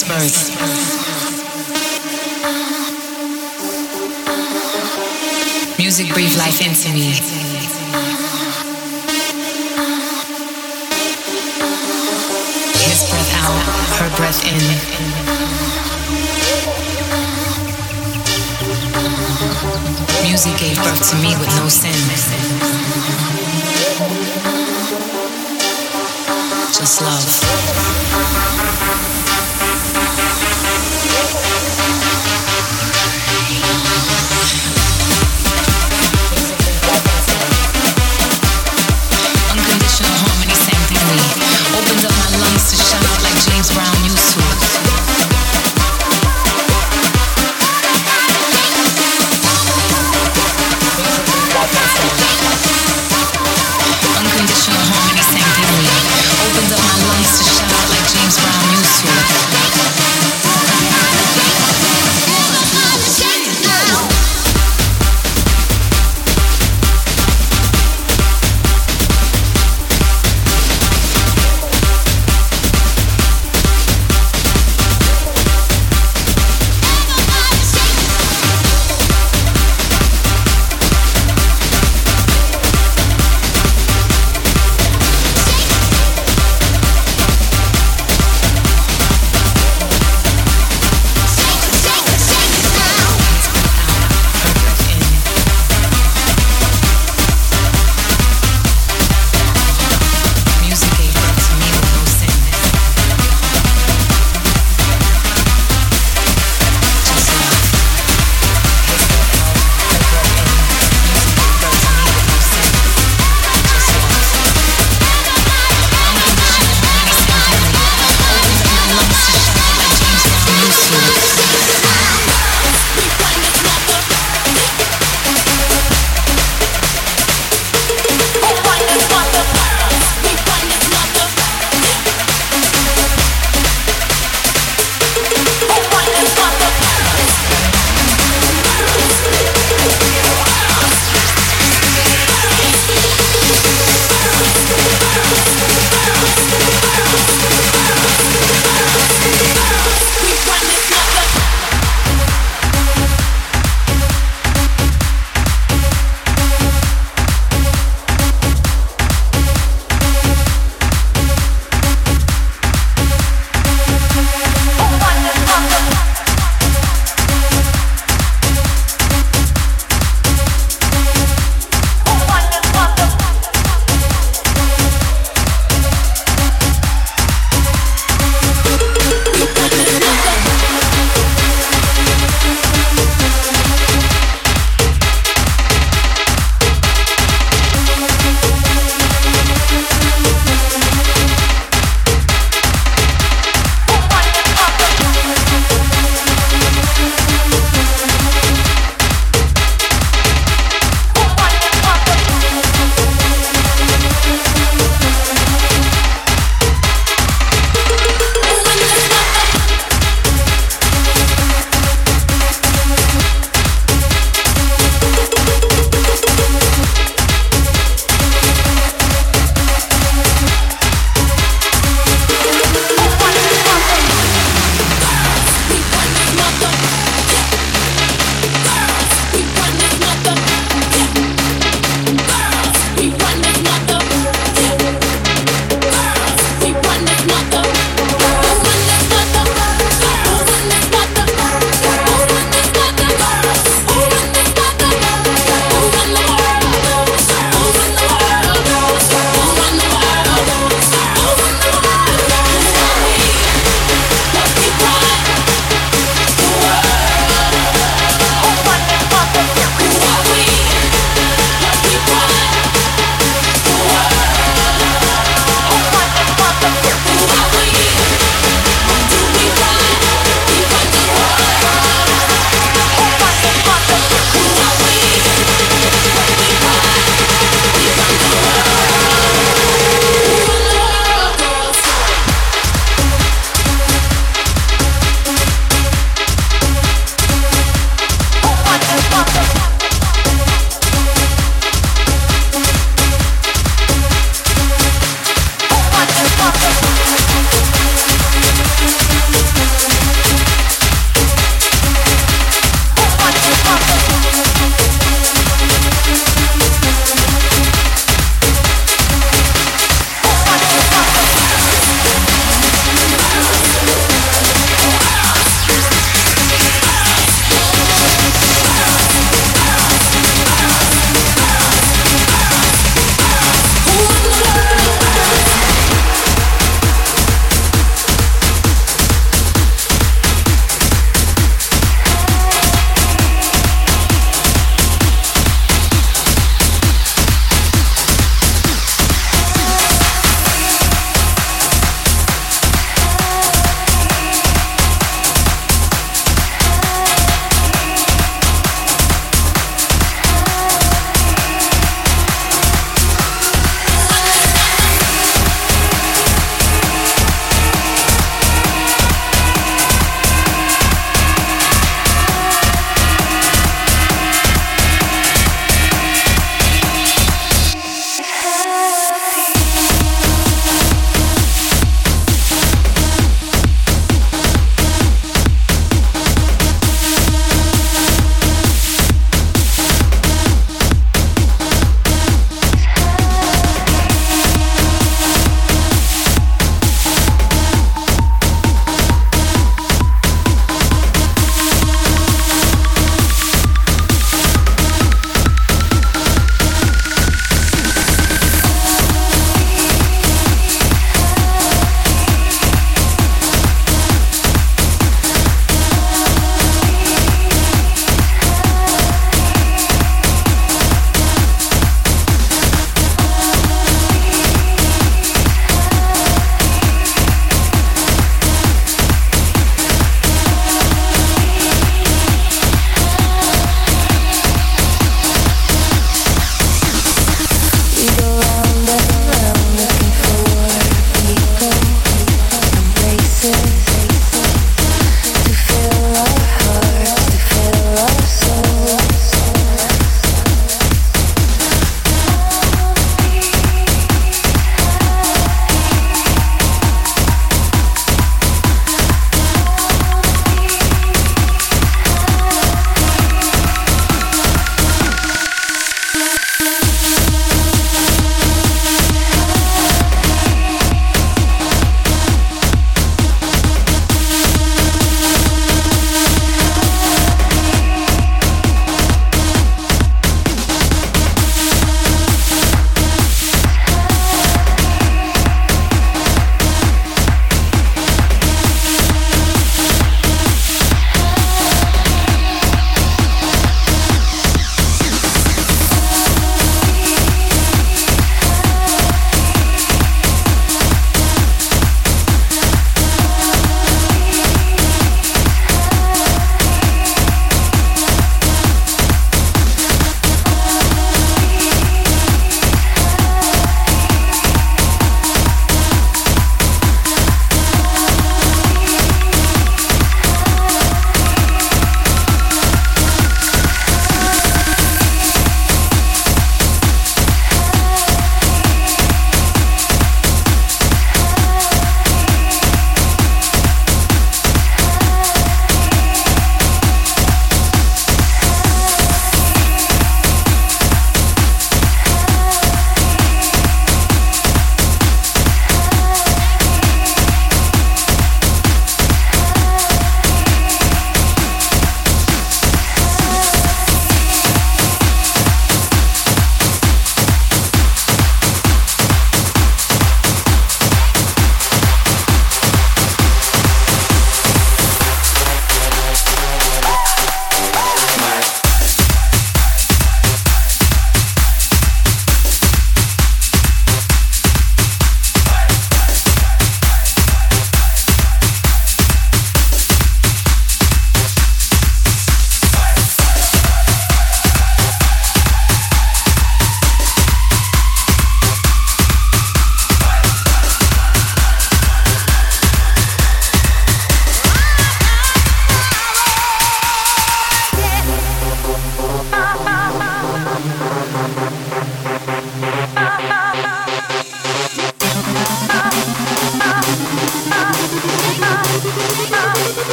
birth. Music breathed life into me. His breath out, her breath in. Music gave birth to me with no sin. Just love.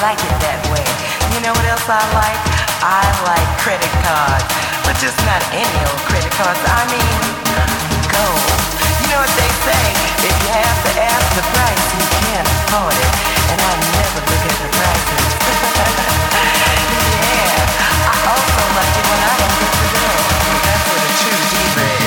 like it that way. You know what else I like? I like credit cards, but just not any old credit cards. I mean, gold. You know what they say? If you have to ask the price, you can't afford it. And I never look at the prices. yeah, I also like it when I don't get to know. That's where the true deep is.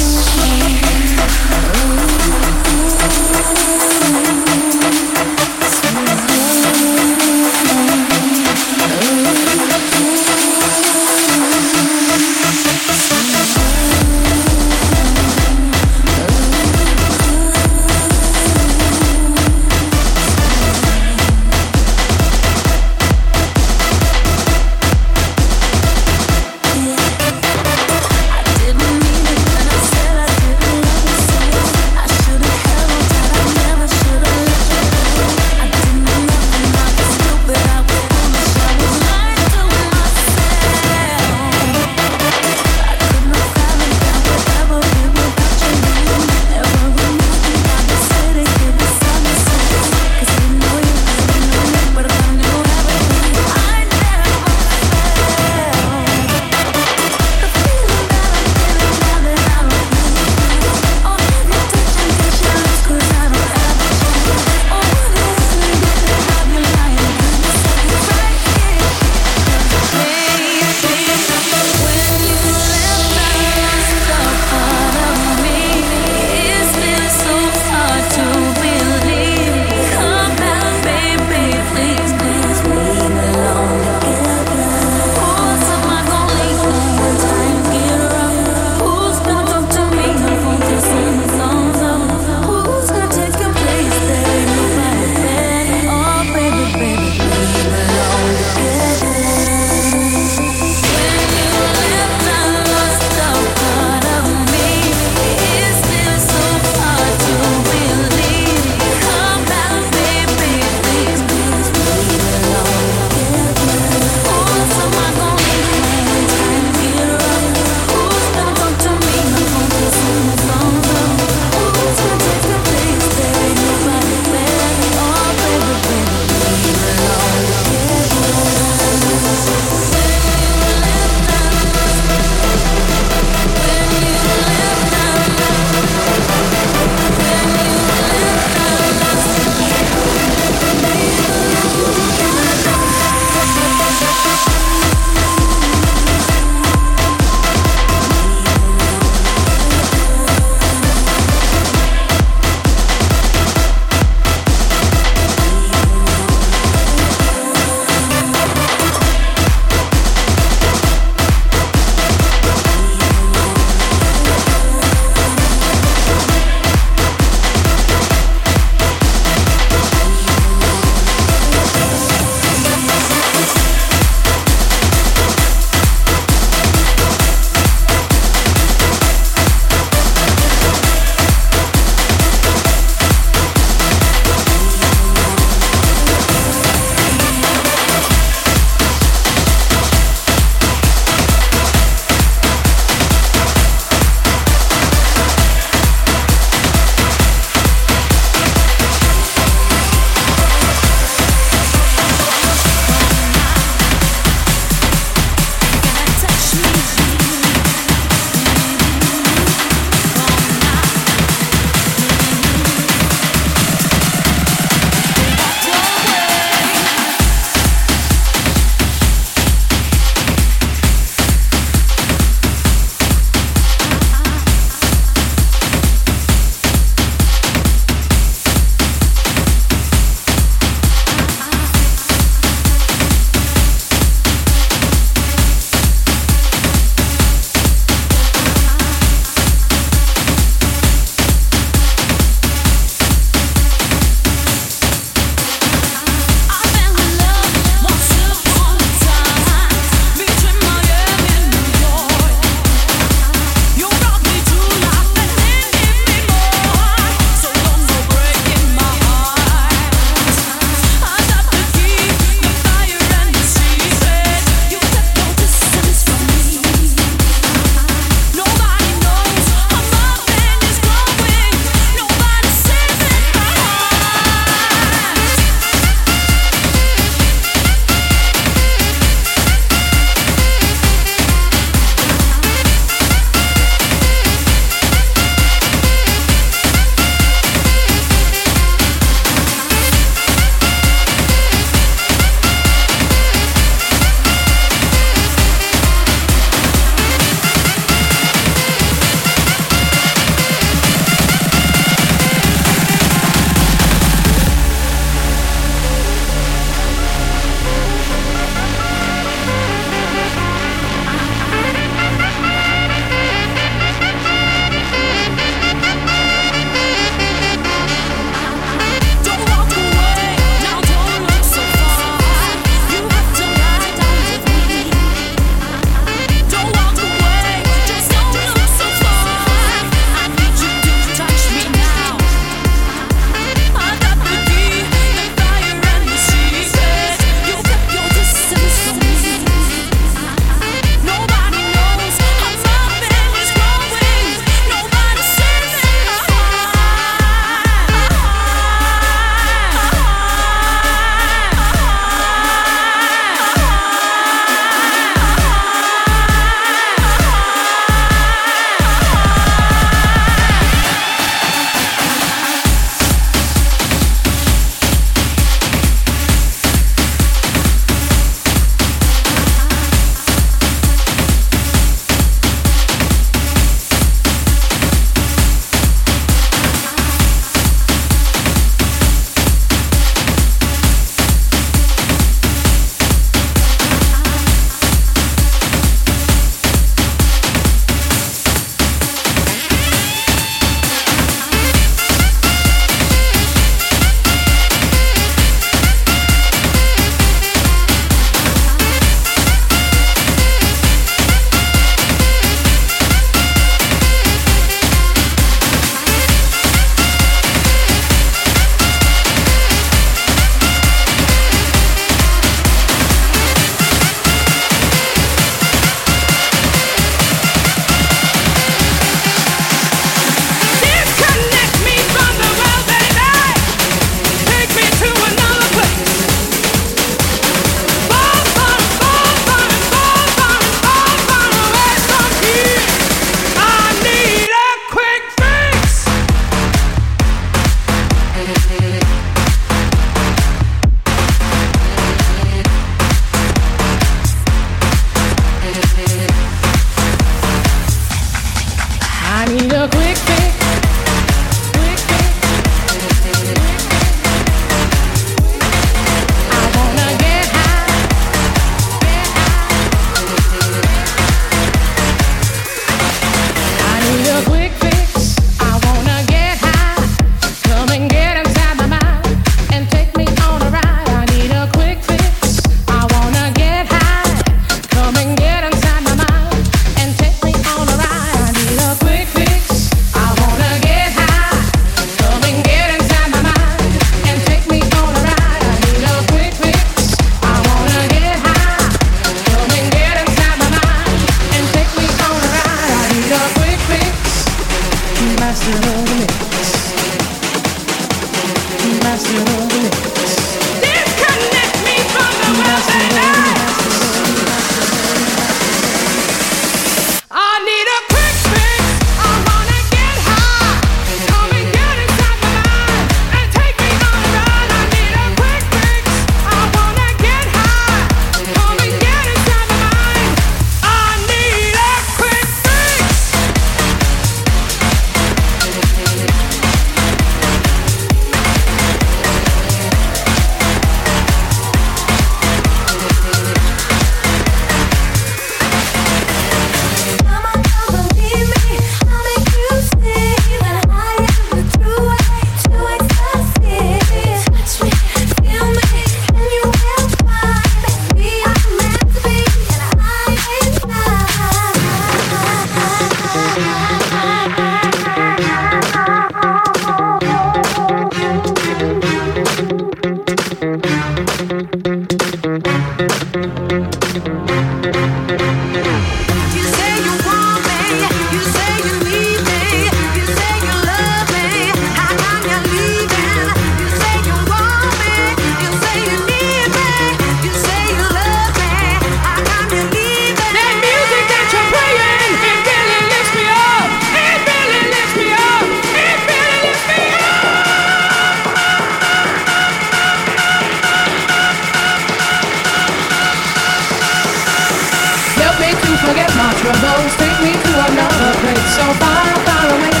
take me to another place. So far, far away,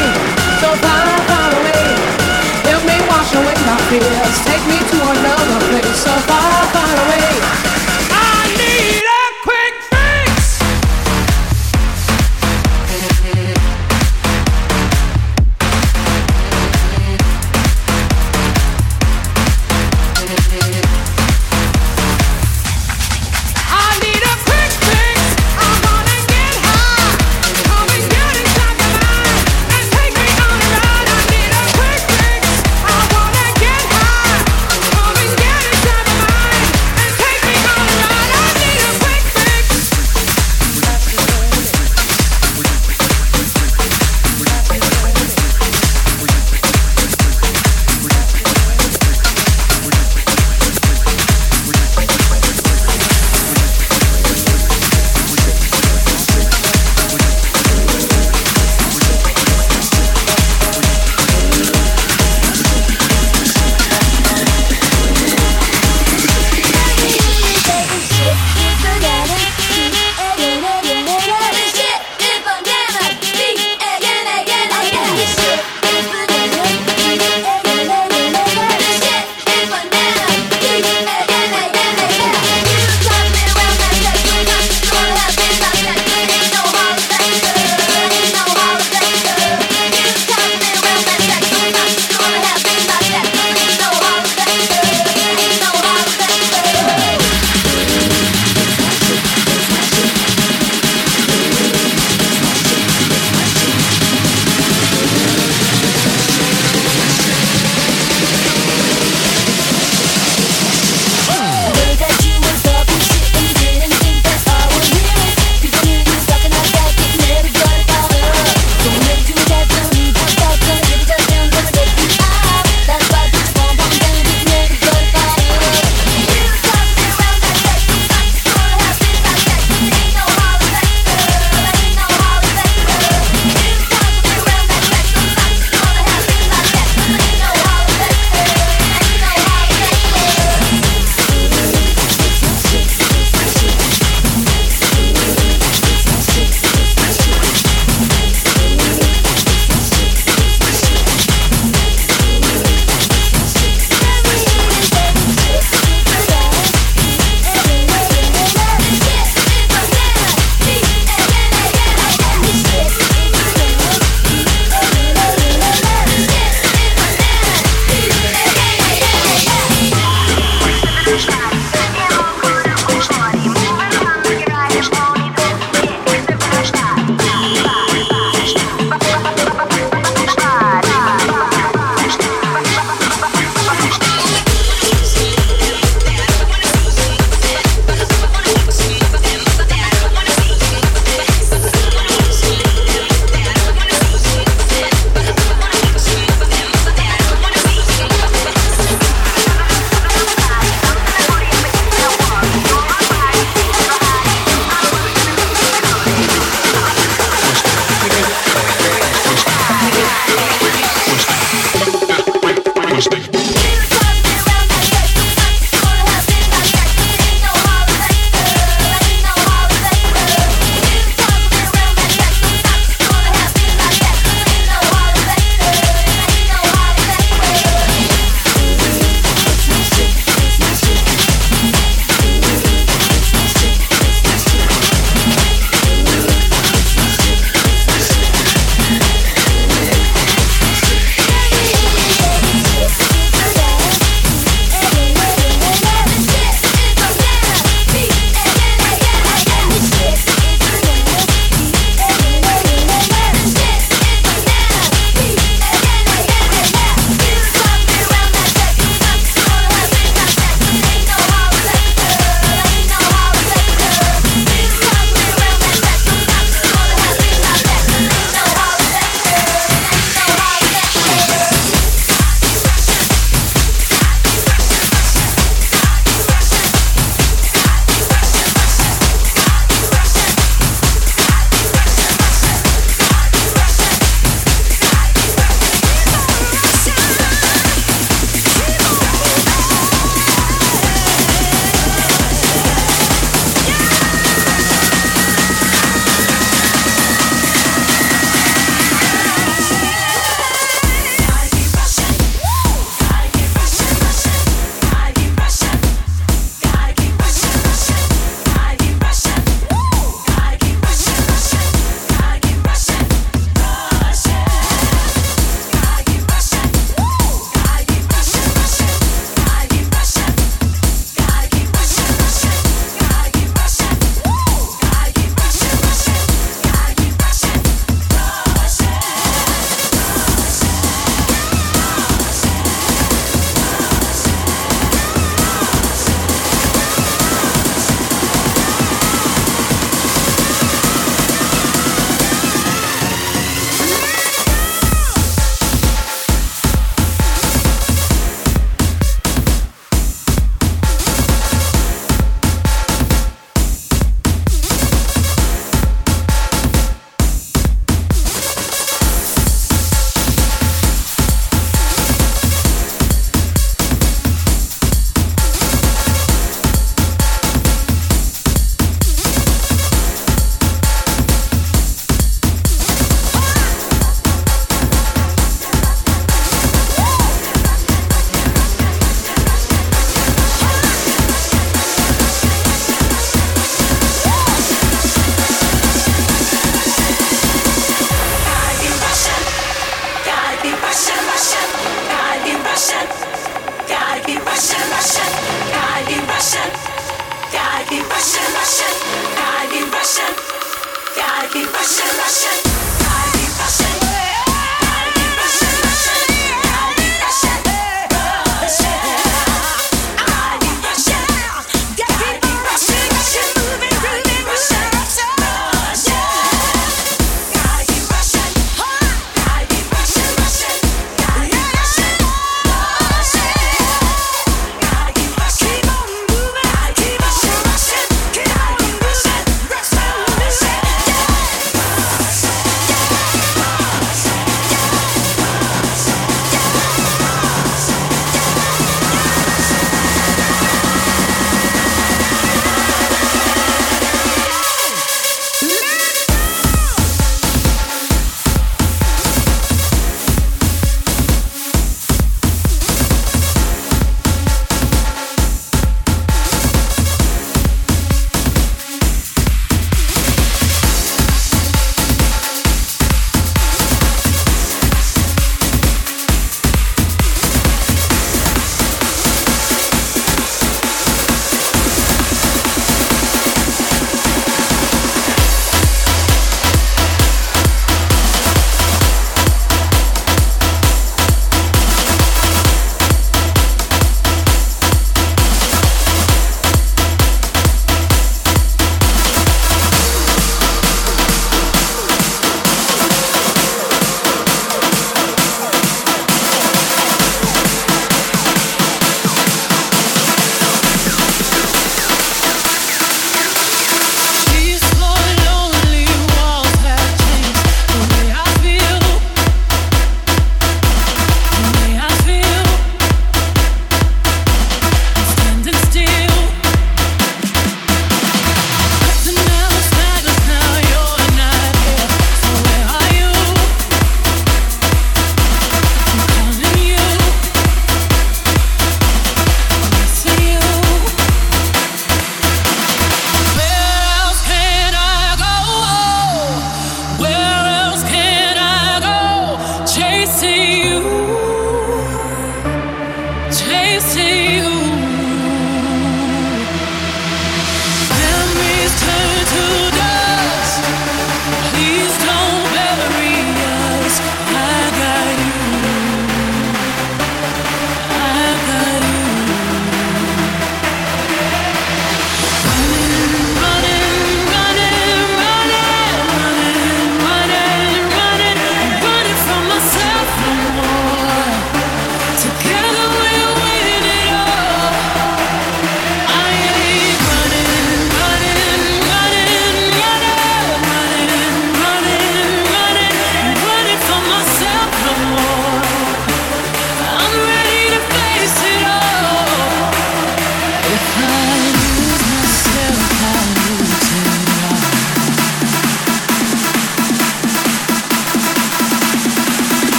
so far, far away. Help me wash away my fears. Take me to another place. So far, far away.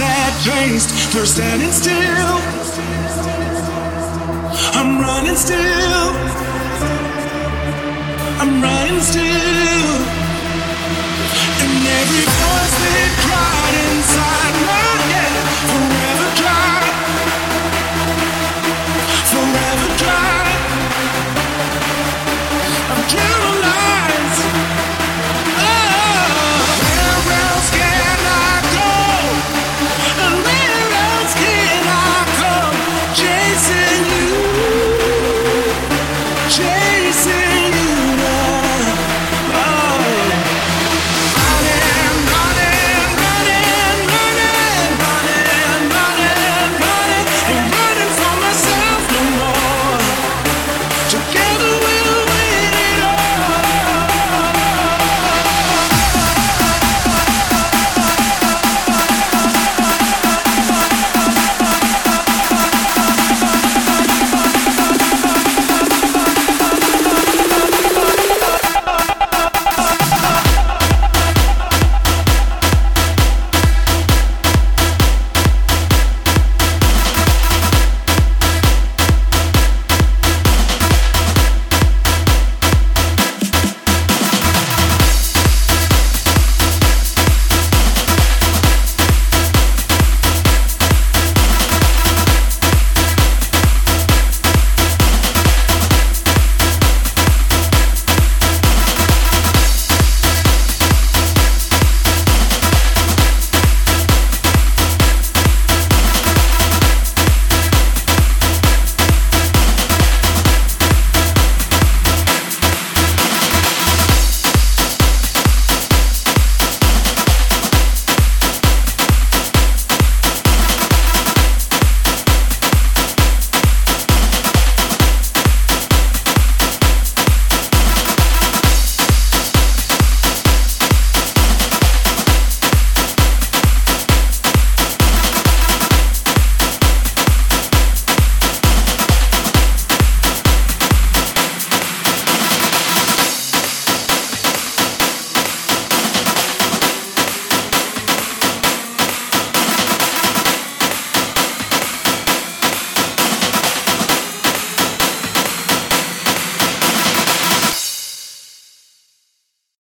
that changed. They're standing still. I'm running still. I'm running still. And every voice they cried inside.